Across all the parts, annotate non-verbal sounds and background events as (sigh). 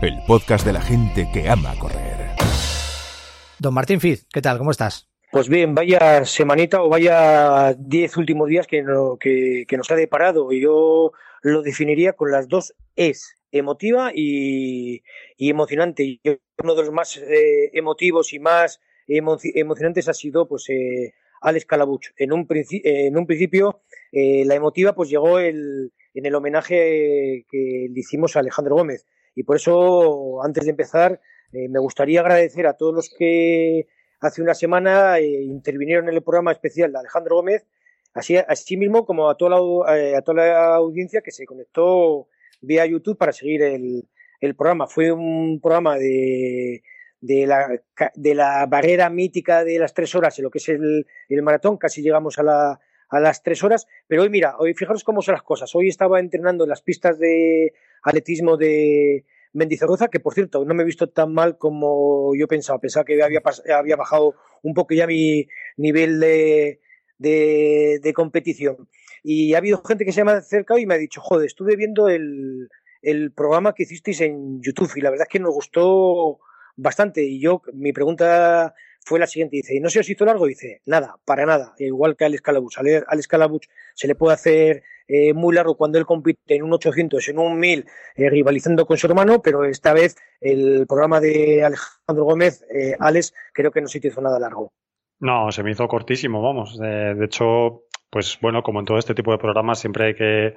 el podcast de la gente que ama correr. Don Martín Fiz, ¿qué tal? ¿Cómo estás? Pues bien, vaya semanita o vaya diez últimos días que, no, que, que nos ha deparado. Y yo lo definiría con las dos es, emotiva y, y emocionante. Y uno de los más eh, emotivos y más emo emocionantes ha sido pues eh, Alex Calabuch. En un, en un principio, eh, la emotiva pues llegó el, en el homenaje que le hicimos a Alejandro Gómez. Y por eso, antes de empezar, eh, me gustaría agradecer a todos los que hace una semana eh, intervinieron en el programa especial de Alejandro Gómez, así, mismo como a toda, la, eh, a toda la audiencia que se conectó vía YouTube para seguir el, el programa. Fue un programa de, de, la, de la barrera mítica de las tres horas en lo que es el, el maratón, casi llegamos a la, a las tres horas. Pero hoy, mira, hoy fijaros cómo son las cosas. Hoy estaba entrenando en las pistas de atletismo de Mendizorroza, que por cierto, no me he visto tan mal como yo pensaba. Pensaba que había, había bajado un poco ya mi nivel de, de, de competición. Y ha habido gente que se me ha acercado y me ha dicho, joder, estuve viendo el, el programa que hicisteis en YouTube y la verdad es que nos gustó bastante. Y yo, mi pregunta fue la siguiente, dice, ¿y no se os hizo largo? Dice, nada, para nada, igual que Alex Calabuch. A Alex Calabuch se le puede hacer eh, muy largo cuando él compite en un 800, en un 1000, eh, rivalizando con su hermano, pero esta vez el programa de Alejandro Gómez, eh, Alex, creo que no se hizo nada largo. No, se me hizo cortísimo, vamos. De, de hecho, pues bueno, como en todo este tipo de programas, siempre hay que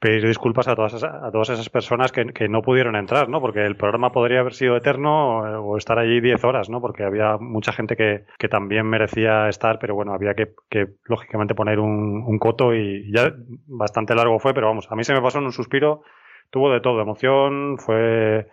pedir disculpas a todas, esas, a todas esas personas que, que, no pudieron entrar, ¿no? Porque el programa podría haber sido eterno o estar allí 10 horas, ¿no? Porque había mucha gente que, que también merecía estar, pero bueno, había que, que lógicamente poner un, un, coto y ya bastante largo fue, pero vamos, a mí se me pasó en un suspiro, tuvo de todo, emoción, fue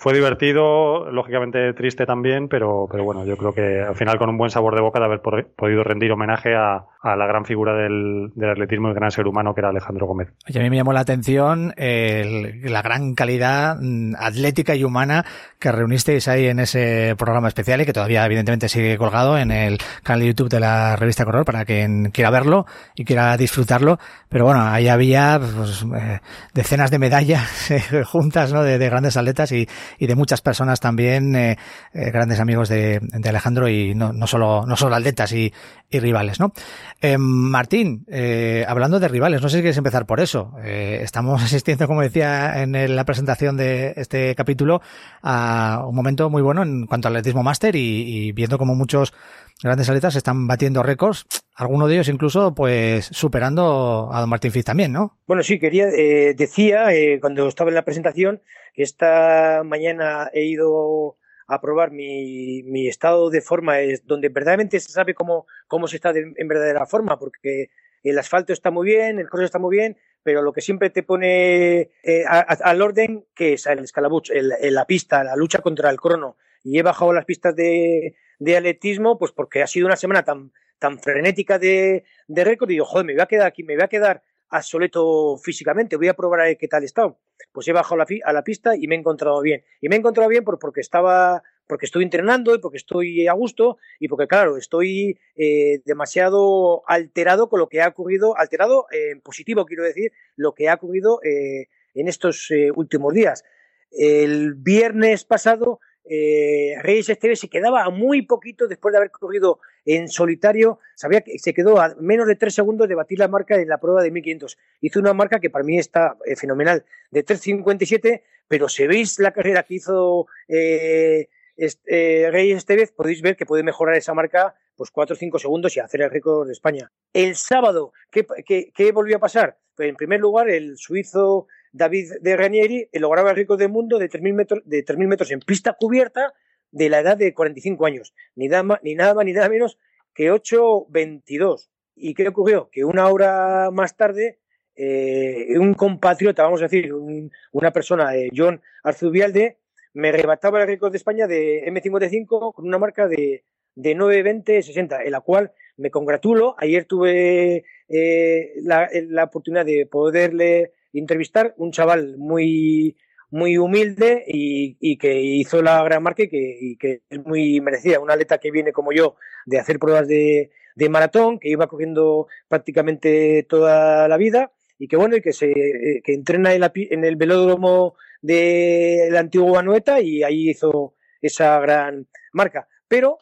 fue divertido, lógicamente triste también, pero, pero bueno, yo creo que al final con un buen sabor de boca de haber podido rendir homenaje a, a la gran figura del, del, atletismo y el gran ser humano que era Alejandro Gómez. Y a mí me llamó la atención la gran calidad atlética y humana que reunisteis ahí en ese programa especial y que todavía evidentemente sigue colgado en el canal de YouTube de la revista Corredor para quien quiera verlo y quiera disfrutarlo. Pero bueno, ahí había pues, eh, decenas de medallas (laughs) eh, juntas ¿no? de grandes atletas y, y de muchas personas también, eh, eh, grandes amigos de, de, Alejandro y no, no, solo, no solo atletas y, y rivales, ¿no? Eh, Martín, eh, hablando de rivales, no sé si quieres empezar por eso. Eh, estamos (laughs) asistiendo, como decía en la presentación de este capítulo, a un momento muy bueno en cuanto al atletismo máster y, y viendo como muchos grandes atletas están batiendo récords, algunos de ellos incluso pues superando a don Martín Fitz también, ¿no? Bueno, sí, quería, eh, decía eh, cuando estaba en la presentación que esta mañana he ido a probar mi, mi estado de forma, es donde verdaderamente se sabe cómo, cómo se está de, en verdadera forma, porque el asfalto está muy bien, el cross está muy bien, pero lo que siempre te pone eh, al orden, que es el escalabuch, el, el, la pista, la lucha contra el crono. Y he bajado las pistas de, de atletismo, pues porque ha sido una semana tan, tan frenética de, récord, y digo, joder, me voy a quedar aquí, me voy a quedar obsoleto físicamente, voy a probar a ver qué tal está. Pues he bajado a la pista y me he encontrado bien. Y me he encontrado bien por, porque estaba, porque estoy entrenando y porque estoy a gusto y porque, claro, estoy eh, demasiado alterado con lo que ha ocurrido, alterado en positivo, quiero decir, lo que ha ocurrido eh, en estos eh, últimos días. El viernes pasado eh, Reyes Esteves se quedaba a muy poquito después de haber corrido en solitario, sabía que se quedó a menos de tres segundos de batir la marca en la prueba de 1500. Hizo una marca que para mí está eh, fenomenal, de 3.57, pero si veis la carrera que hizo eh, este, Reyes Estevez, podéis ver que puede mejorar esa marca pues 4 o 5 segundos y hacer el récord de España. El sábado, ¿qué, qué, qué volvió a pasar? Pues en primer lugar, el suizo David de Ranieri lograba el récord del mundo de 3.000 metros, de 3.000 metros en pista cubierta de la edad de 45 años. Ni, nada, ni nada más ni nada menos que 8.22. ¿Y qué ocurrió? Que una hora más tarde, eh, un compatriota, vamos a decir, un, una persona, eh, John Arzubialde, me rebataba el récord de España de M55 con una marca de, de 9.20.60, en la cual me congratulo. Ayer tuve eh, la oportunidad de poderle entrevistar un chaval muy muy humilde y, y, que hizo la gran marca y que, y que, es muy merecida. Un atleta que viene como yo de hacer pruebas de, de, maratón, que iba cogiendo prácticamente toda la vida y que bueno, y que se que entrena en, la, en el velódromo del antiguo Anueta y ahí hizo esa gran marca. Pero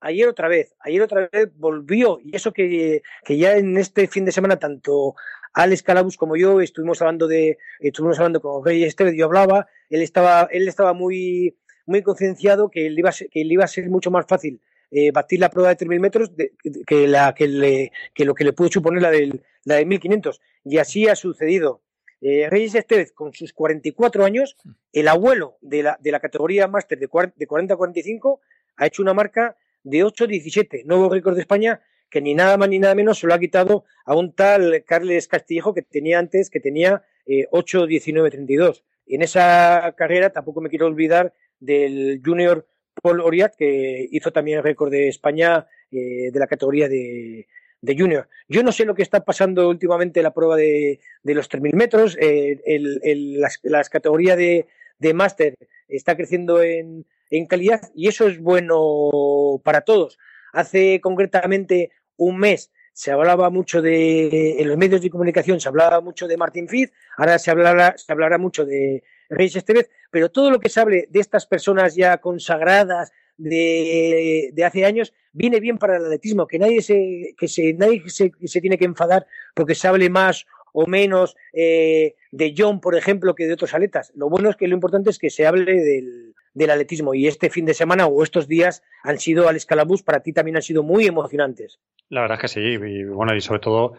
ayer otra vez, ayer otra vez volvió, y eso que, que ya en este fin de semana tanto Alex Calabus como yo estuvimos hablando de, estuvimos hablando con Rey Estevez, yo hablaba, él estaba, él estaba muy, muy concienciado que le iba a ser, que iba a ser mucho más fácil eh, batir la prueba de 3.000 metros de, que, la, que, le, que lo que le pudo suponer la, del, la de 1.500. Y así ha sucedido. Eh, Reyes Estevez, con sus 44 años, el abuelo de la, de la categoría máster de 40 a 45, ha hecho una marca de 8.17, nuevo récord de España, que ni nada más ni nada menos se lo ha quitado a un tal Carles Castillejo que tenía antes, que tenía eh, 8.19.32. Y en esa carrera tampoco me quiero olvidar del Junior Paul Oriat, que hizo también el récord de España eh, de la categoría de, de, Junior. Yo no sé lo que está pasando últimamente en la prueba de, de los 3.000 metros. Eh, el, el, las, las categorías de, de máster está creciendo en, en calidad y eso es bueno para todos. Hace concretamente un mes se hablaba mucho de, en los medios de comunicación se hablaba mucho de Martín Fitz, ahora se hablará, se hablará mucho de Reyes Estevez, pero todo lo que se hable de estas personas ya consagradas de, de hace años viene bien para el atletismo, que nadie se, que se, nadie se, se tiene que enfadar porque se hable más o menos eh, de John, por ejemplo, que de otros atletas. Lo bueno es que lo importante es que se hable del, del atletismo y este fin de semana o estos días han sido al escalabús, para ti también han sido muy emocionantes. La verdad es que sí, y bueno, y sobre todo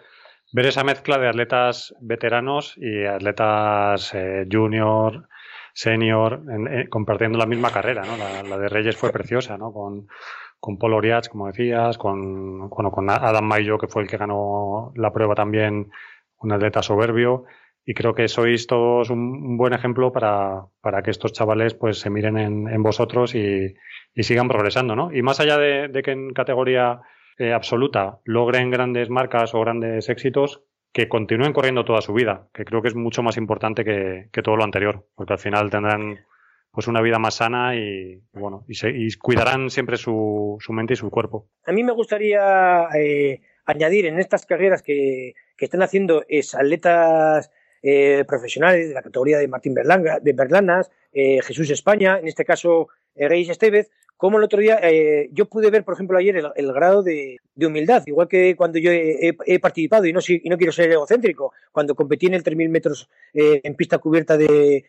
ver esa mezcla de atletas veteranos y atletas eh, junior, senior, en, en, compartiendo la misma carrera, ¿no? La, la, de Reyes fue preciosa, ¿no? Con, con Paul Oriach, como decías, con, bueno, con Adam Mayo, que fue el que ganó la prueba también un atleta soberbio y creo que sois todos un, buen ejemplo para, para, que estos chavales pues se miren en, en vosotros y, y, sigan progresando, ¿no? Y más allá de, de que en categoría eh, absoluta logren grandes marcas o grandes éxitos, que continúen corriendo toda su vida, que creo que es mucho más importante que, que todo lo anterior, porque al final tendrán pues una vida más sana y bueno y, se, y cuidarán siempre su, su, mente y su cuerpo. A mí me gustaría eh, añadir en estas carreras que, que están haciendo es atletas eh, profesionales de la categoría de Martín Berlanga, de Berlanas, eh, Jesús España, en este caso eh, Reyes Estevez, como el otro día eh, yo pude ver, por ejemplo, ayer el, grado de, humildad, igual que cuando yo he, participado, y no, y no, quiero ser egocéntrico, cuando competí en el 3.000 metros en pista cubierta de,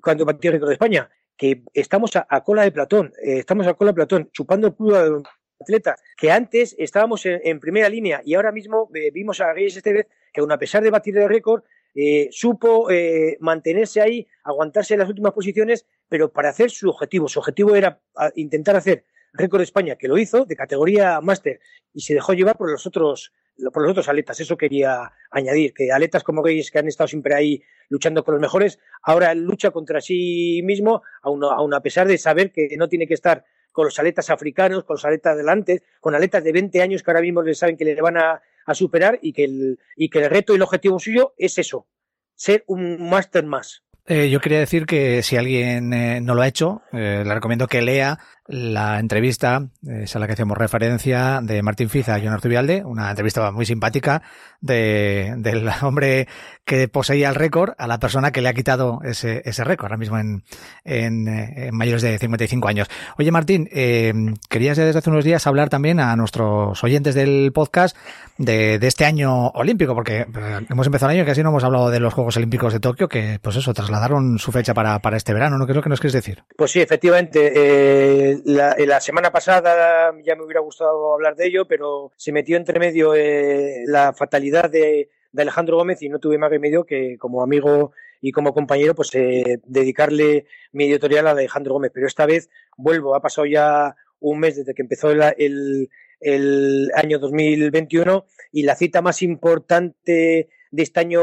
cuando batí el récord de España, que estamos a, cola de Platón, estamos a cola de Platón, chupando el culo de atletas, que antes estábamos en, en, primera línea y ahora mismo vimos a Reyes Estevez que aun a pesar de batir el récord, eh, supo eh, mantenerse ahí, aguantarse en las últimas posiciones, pero para hacer su objetivo. Su objetivo era intentar hacer récord de España, que lo hizo, de categoría máster, y se dejó llevar por los otros por los otros atletas. Eso quería añadir, que atletas como Reyes, que han estado siempre ahí luchando con los mejores, ahora lucha contra sí mismo, aun, aun a pesar de saber que no tiene que estar con los atletas africanos, con los atletas delante, con atletas de 20 años que ahora mismo le saben que le van a, a superar y que, el, y que el reto y el objetivo suyo es eso, ser un máster más. Eh, yo quería decir que si alguien eh, no lo ha hecho, eh, le recomiendo que lea la entrevista, es a la que hacemos referencia, de Martín Fiza a John Arzubialde, una entrevista muy simpática de, del (laughs) hombre que poseía el récord a la persona que le ha quitado ese, ese récord, ahora mismo en, en, en, mayores de 55 años. Oye, Martín, eh, querías desde hace unos días hablar también a nuestros oyentes del podcast de, de este año olímpico, porque eh, hemos empezado el año y casi no hemos hablado de los Juegos Olímpicos de Tokio, que pues eso, trasladaron su fecha para, para este verano, ¿no? ¿Qué es lo que nos quieres decir? Pues sí, efectivamente. Eh, la, semana pasada ya me hubiera gustado hablar de ello, pero se metió entre medio eh, la fatalidad de, de, Alejandro Gómez y no tuve más remedio que como amigo y como compañero, pues eh, dedicarle mi editorial a Alejandro Gómez. Pero esta vez vuelvo, ha pasado ya un mes desde que empezó el, el, el año 2021 y la cita más importante de este año,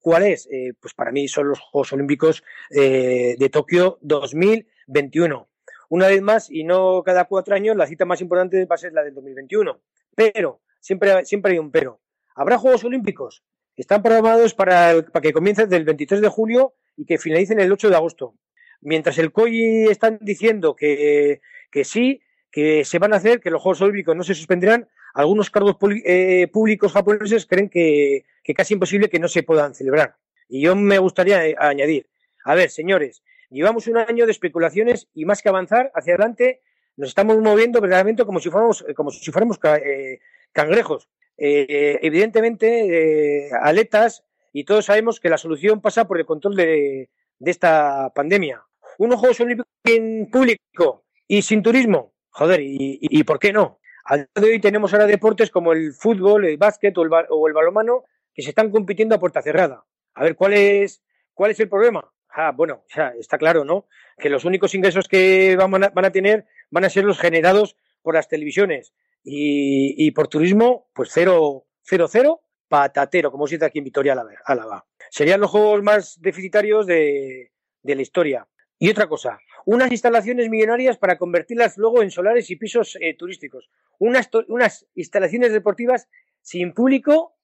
¿cuál es? Eh, pues para mí son los Juegos Olímpicos eh, de Tokio 2021. Una vez más, y no cada cuatro años, la cita más importante va a ser la del 2021. Pero, siempre, siempre hay un pero. ¿Habrá Juegos Olímpicos? Están programados para, para que comiencen del 23 de julio y que finalicen el 8 de agosto. Mientras el COI están diciendo que, que sí, que se van a hacer, que los Juegos Olímpicos no se suspenderán, algunos cargos eh, públicos japoneses creen que, que casi imposible que no se puedan celebrar. Y yo me gustaría eh, añadir, a ver, señores, llevamos un año de especulaciones y más que avanzar hacia adelante, nos estamos moviendo verdaderamente como si fuéramos, como si fuéramos eh, cangrejos. Eh, evidentemente, eh, aletas, y todos sabemos que la solución pasa por el control de, esta pandemia. Unos Juegos Olímpicos en público y sin turismo, joder, ¿y, y, y por qué no? Al día de hoy tenemos ahora deportes como el fútbol, el básquet o el, o el balonmano que se están compitiendo a puerta cerrada. A ver, ¿cuál es, cuál es el problema? Ah, bueno, está claro, ¿no? Que los únicos ingresos que van a, tener van a ser los generados por las televisiones. Y, por turismo, pues cero, cero, cero, patatero, como se dice aquí en Vitoria Álava. Serían los juegos más deficitarios de, de la historia. Y otra cosa, unas instalaciones millonarias para convertirlas luego en solares y pisos eh, turísticos. Unas, unas instalaciones deportivas sin público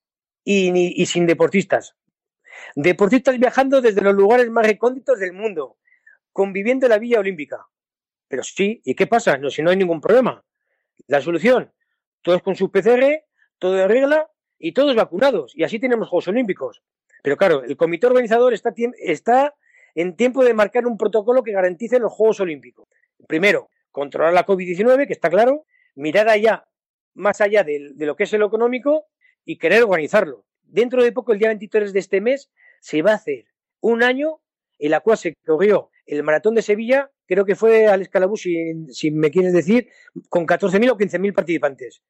y, y sin deportistas. Deportistas viajando desde los lugares más recónditos del mundo, conviviendo en la Villa Olímpica. Pero sí, ¿y qué pasa? No, si no hay ningún problema. La solución, todos con su PCR, todo de regla y todos vacunados. Y así tenemos Juegos Olímpicos. Pero claro, el comité organizador está, en tiempo de marcar un protocolo que garantice los Juegos Olímpicos. Primero, controlar la COVID-19, que está claro, mirar allá, más allá de, de, lo que es lo económico y querer organizarlo. Dentro de poco, el día 23 de este mes, se va a hacer un año en la cual se corrió el maratón de Sevilla, creo que fue al Escalabú, si, me quieres decir, con 14.000 o 15.000 participantes.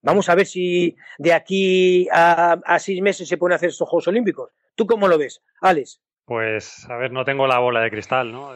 Vamos a ver si de aquí a, a, seis meses se pueden hacer estos Juegos Olímpicos. ¿Tú cómo lo ves, Alex? Pues, a ver, no tengo la bola de cristal, ¿no?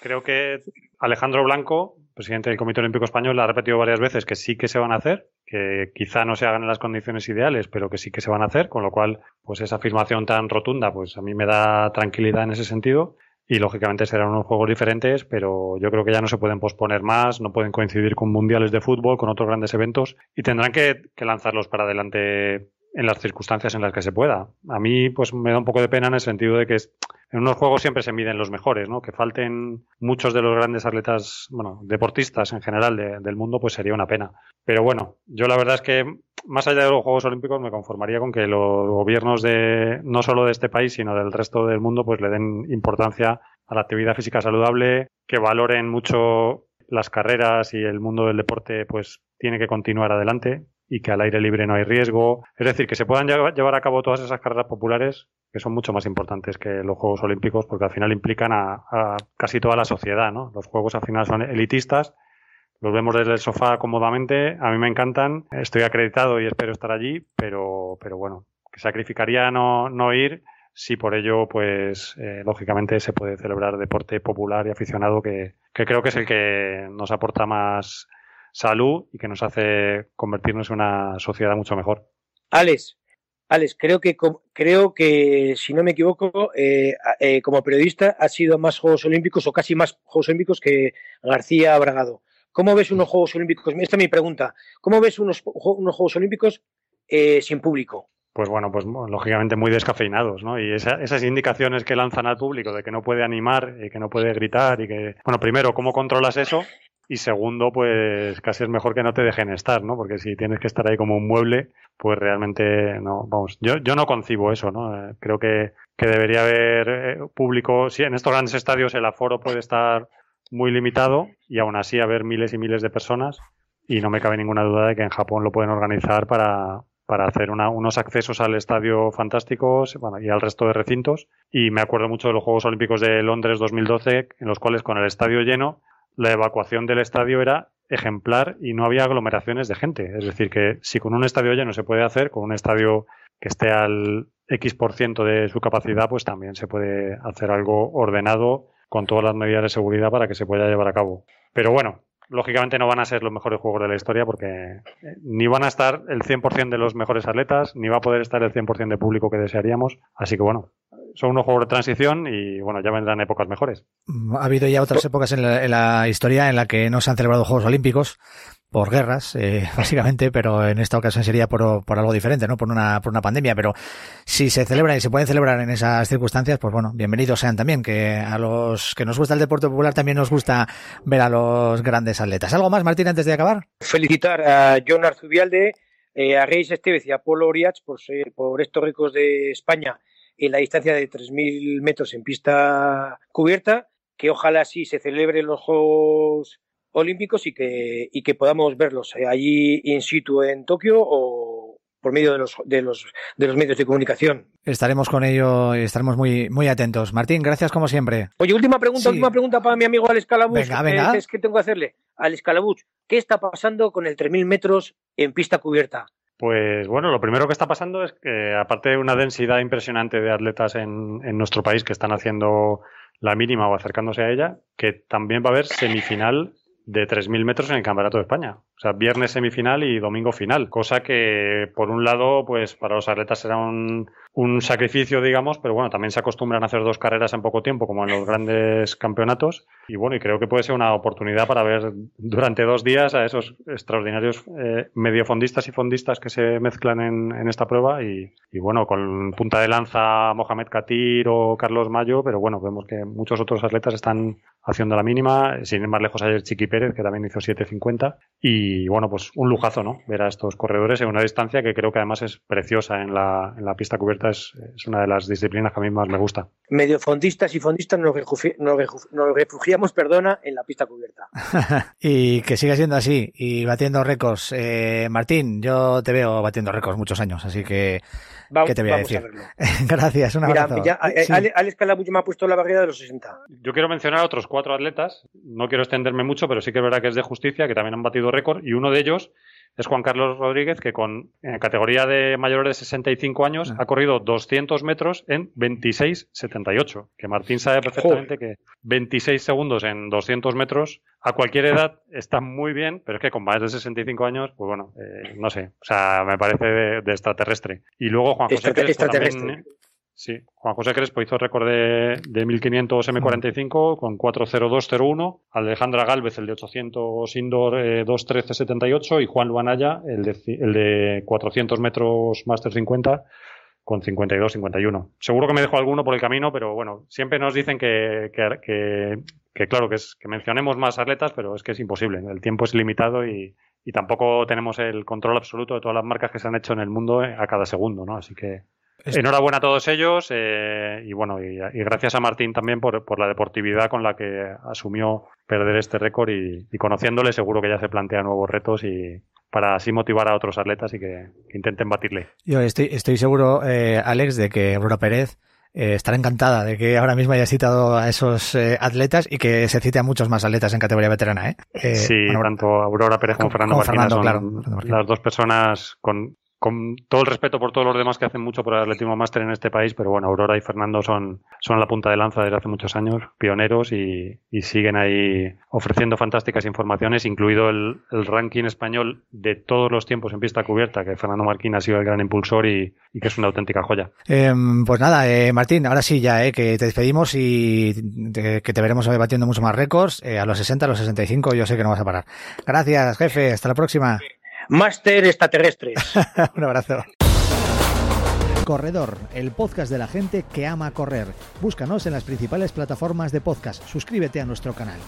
Creo que Alejandro Blanco, presidente del Comité Olímpico Español, ha repetido varias veces que sí que se van a hacer, que quizá no se hagan en las condiciones ideales, pero que sí que se van a hacer, con lo cual, pues esa afirmación tan rotunda, pues a mí me da tranquilidad en ese sentido. Y lógicamente serán unos juegos diferentes, pero yo creo que ya no se pueden posponer más, no pueden coincidir con mundiales de fútbol, con otros grandes eventos, y tendrán que, que lanzarlos para adelante en las circunstancias en las que se pueda. A mí, pues me da un poco de pena en el sentido de que en unos juegos siempre se miden los mejores, ¿no? Que falten muchos de los grandes atletas, bueno, deportistas en general de, del mundo, pues sería una pena. Pero bueno, yo la verdad es que más allá de los Juegos Olímpicos me conformaría con que los gobiernos de, no solo de este país, sino del resto del mundo, pues le den importancia a la actividad física saludable, que valoren mucho las carreras y el mundo del deporte, pues tiene que continuar adelante y que al aire libre no hay riesgo. Es decir, que se puedan llevar a cabo todas esas carreras populares que son mucho más importantes que los Juegos Olímpicos porque al final implican a, casi toda la sociedad, ¿no? Los Juegos al final son elitistas, los vemos desde el sofá cómodamente, a mí me encantan, estoy acreditado y espero estar allí, pero, pero bueno, que sacrificaría no, no ir si por ello, pues, eh, lógicamente se puede celebrar deporte popular y aficionado que, que creo que es el que nos aporta más salud y que nos hace convertirnos en una sociedad mucho mejor. Alex, Alex, creo que creo que si no me equivoco, eh, eh, como periodista ha sido más Juegos Olímpicos o casi más Juegos Olímpicos que García Bragado. ¿Cómo ves unos Juegos Olímpicos? Esta es mi pregunta. ¿Cómo ves unos, unos Juegos Olímpicos eh, sin público? Pues bueno, pues lógicamente muy descafeinados, ¿no? Y esa, esas indicaciones que lanzan al público de que no puede animar y que no puede gritar y que, bueno, primero, ¿cómo controlas eso? Y segundo, pues casi es mejor que no te dejen estar, ¿no? Porque si tienes que estar ahí como un mueble, pues realmente no, vamos, yo, yo no concibo eso, ¿no? Eh, creo que, que debería haber eh, público, sí, en estos grandes estadios el aforo puede estar muy limitado y aún así haber miles y miles de personas y no me cabe ninguna duda de que en Japón lo pueden organizar para, para hacer una, unos accesos al estadio fantásticos y al resto de recintos. Y me acuerdo mucho de los Juegos Olímpicos de Londres 2012, en los cuales con el estadio lleno, la evacuación del estadio era ejemplar y no había aglomeraciones de gente. Es decir, que si con un estadio lleno se puede hacer, con un estadio que esté al X por ciento de su capacidad, pues también se puede hacer algo ordenado con todas las medidas de seguridad para que se pueda llevar a cabo. Pero bueno, lógicamente no van a ser los mejores juegos de la historia porque eh, ni van a estar el 100% de los mejores atletas, ni va a poder estar el 100% de público que desearíamos. Así que bueno, son unos juegos de transición y bueno, ya vendrán épocas mejores. Ha habido ya otras épocas en la, en la historia en la que no se han celebrado Juegos Olímpicos por guerras, eh, (laughs) básicamente, pero en esta ocasión sería por, por, algo diferente, ¿no? Por una, por una pandemia. Pero si se celebran y se pueden celebrar en esas circunstancias, pues bueno, bienvenidos sean también, que a los que nos gusta el deporte popular también nos gusta ver a los grandes atletas. ¿Algo más, Martín, antes de acabar? Felicitar a John Arzubialde, eh, a Reis Estevez y a Polo Oriach por, ser, por estos ricos de España en la distancia de 3.000 metros en pista cubierta, que ojalá sí se celebren los Juegos olímpicos y que, y que podamos verlos eh, allí in situ en Tokio o por medio de los, de los, de los medios de comunicación. Estaremos con ello y estaremos muy, muy atentos. Martín, gracias como siempre. Oye, última pregunta, sí. última pregunta para mi amigo Alex Calabuch. Venga, venga. ¿Qué es que tengo que hacerle? Alex Calabuch, ¿qué está pasando con el 3.000 metros en pista cubierta? Pues bueno, lo primero que está pasando es que aparte de una densidad impresionante de atletas en, nuestro país que están haciendo la mínima o acercándose a ella, que también va a haber semifinal de 3.000 metros en el Campeonato de España. Sea, viernes semifinal y domingo final. Cosa que, por un lado, pues para los atletas será un, un sacrificio, digamos, pero bueno, también se acostumbran a hacer dos carreras en poco tiempo, como en los grandes campeonatos. Y bueno, y creo que puede ser una oportunidad para ver durante dos días a esos extraordinarios eh, mediofondistas y fondistas que se mezclan en, en esta prueba. Y, y, bueno, con punta de lanza Mohamed Katir o Carlos Mayo, pero bueno, vemos que muchos otros atletas están haciendo la mínima. Sin ir más lejos ayer Chiqui Pérez, que también hizo 7.50. Y bueno, pues un lujazo, ¿no? Ver a estos corredores en una distancia que creo que además es preciosa en la, en la pista cubierta. Es, es, una de las disciplinas que a mí más me gusta. Medio fondistas y fondistas nos, refugi nos, nos refugiamos, perdona, en la pista cubierta. (laughs) y que siga siendo así y batiendo récords. Eh, Martín, yo te veo batiendo récords muchos años, así que Vamos, ¿Qué te voy a decir? A (laughs) Gracias, un Mira, abrazo. Ya, sí. Alex Calabuch me ha puesto la barrera de los 60. Yo quiero mencionar a otros cuatro atletas. No quiero extenderme mucho, pero sí que es verdad que es de justicia, que también han batido récord. Y uno de ellos es Juan Carlos Rodríguez, que con en categoría de mayores de 65 años Ah. ha corrido 200 metros en 26.78. Que Martín sabe perfectamente Joder. que 26 segundos en 200 metros a cualquier edad está muy bien, pero es que con más de 65 años, pues bueno, eh, no sé. O sea, me parece de, de extraterrestre. Y luego Juan José Extra Crespo extraterrestre. también, Sí, Juan José Crespo hizo récord de, de 1500 M45 con 40201, Alejandra Galvez el de 800 indoor eh, 21378 y Juan Luanaya el de, el de 400 metros Master 50 con 52-51. Seguro que me dejo alguno por el camino, pero bueno, siempre nos dicen que, que, que, que claro, que, es, que mencionemos más atletas, pero es que es imposible. El tiempo es limitado y, y tampoco tenemos el control absoluto de todas las marcas que se han hecho en el mundo eh, a cada segundo, ¿no? Así que enhorabuena a todos ellos eh, y bueno, y, y gracias a Martín también por, por la deportividad con la que asumió perder este récord y, y conociéndole seguro que ya se plantea nuevos retos y para así motivar a otros atletas y que, que intenten batirle. Yo estoy, estoy seguro, eh, Alex, de que Aurora Pérez eh, estará encantada de que ahora mismo haya citado a esos eh, atletas y que se cite a muchos más atletas en categoría veterana. ¿eh? Eh, sí, bueno, tanto Aurora Pérez como, como- Fernando como Fernando, son claro, Fernando las dos personas con, con todo el respeto por todos los demás que hacen mucho por el atletismo máster en este país, pero bueno, Aurora y Fernando son, son la punta de lanza desde hace muchos años, pioneros y, siguen ahí ofreciendo fantásticas informaciones, incluido el, ranking español de todos los tiempos en pista cubierta, que Fernando Marquín ha sido el gran impulsor y, que es una auténtica joya. Eh, pues nada, eh, Martín, ahora sí ya, eh, que te despedimos y que te veremos batiendo mucho más récords. eh, a los 60, a los 65, yo sé que no vas a parar. Gracias, jefe. Hasta la próxima. Máster extraterrestres. (laughs) Un abrazo. Corredor, el podcast de la gente que ama correr. Búscanos en las principales plataformas de podcast. Suscríbete a nuestro canal.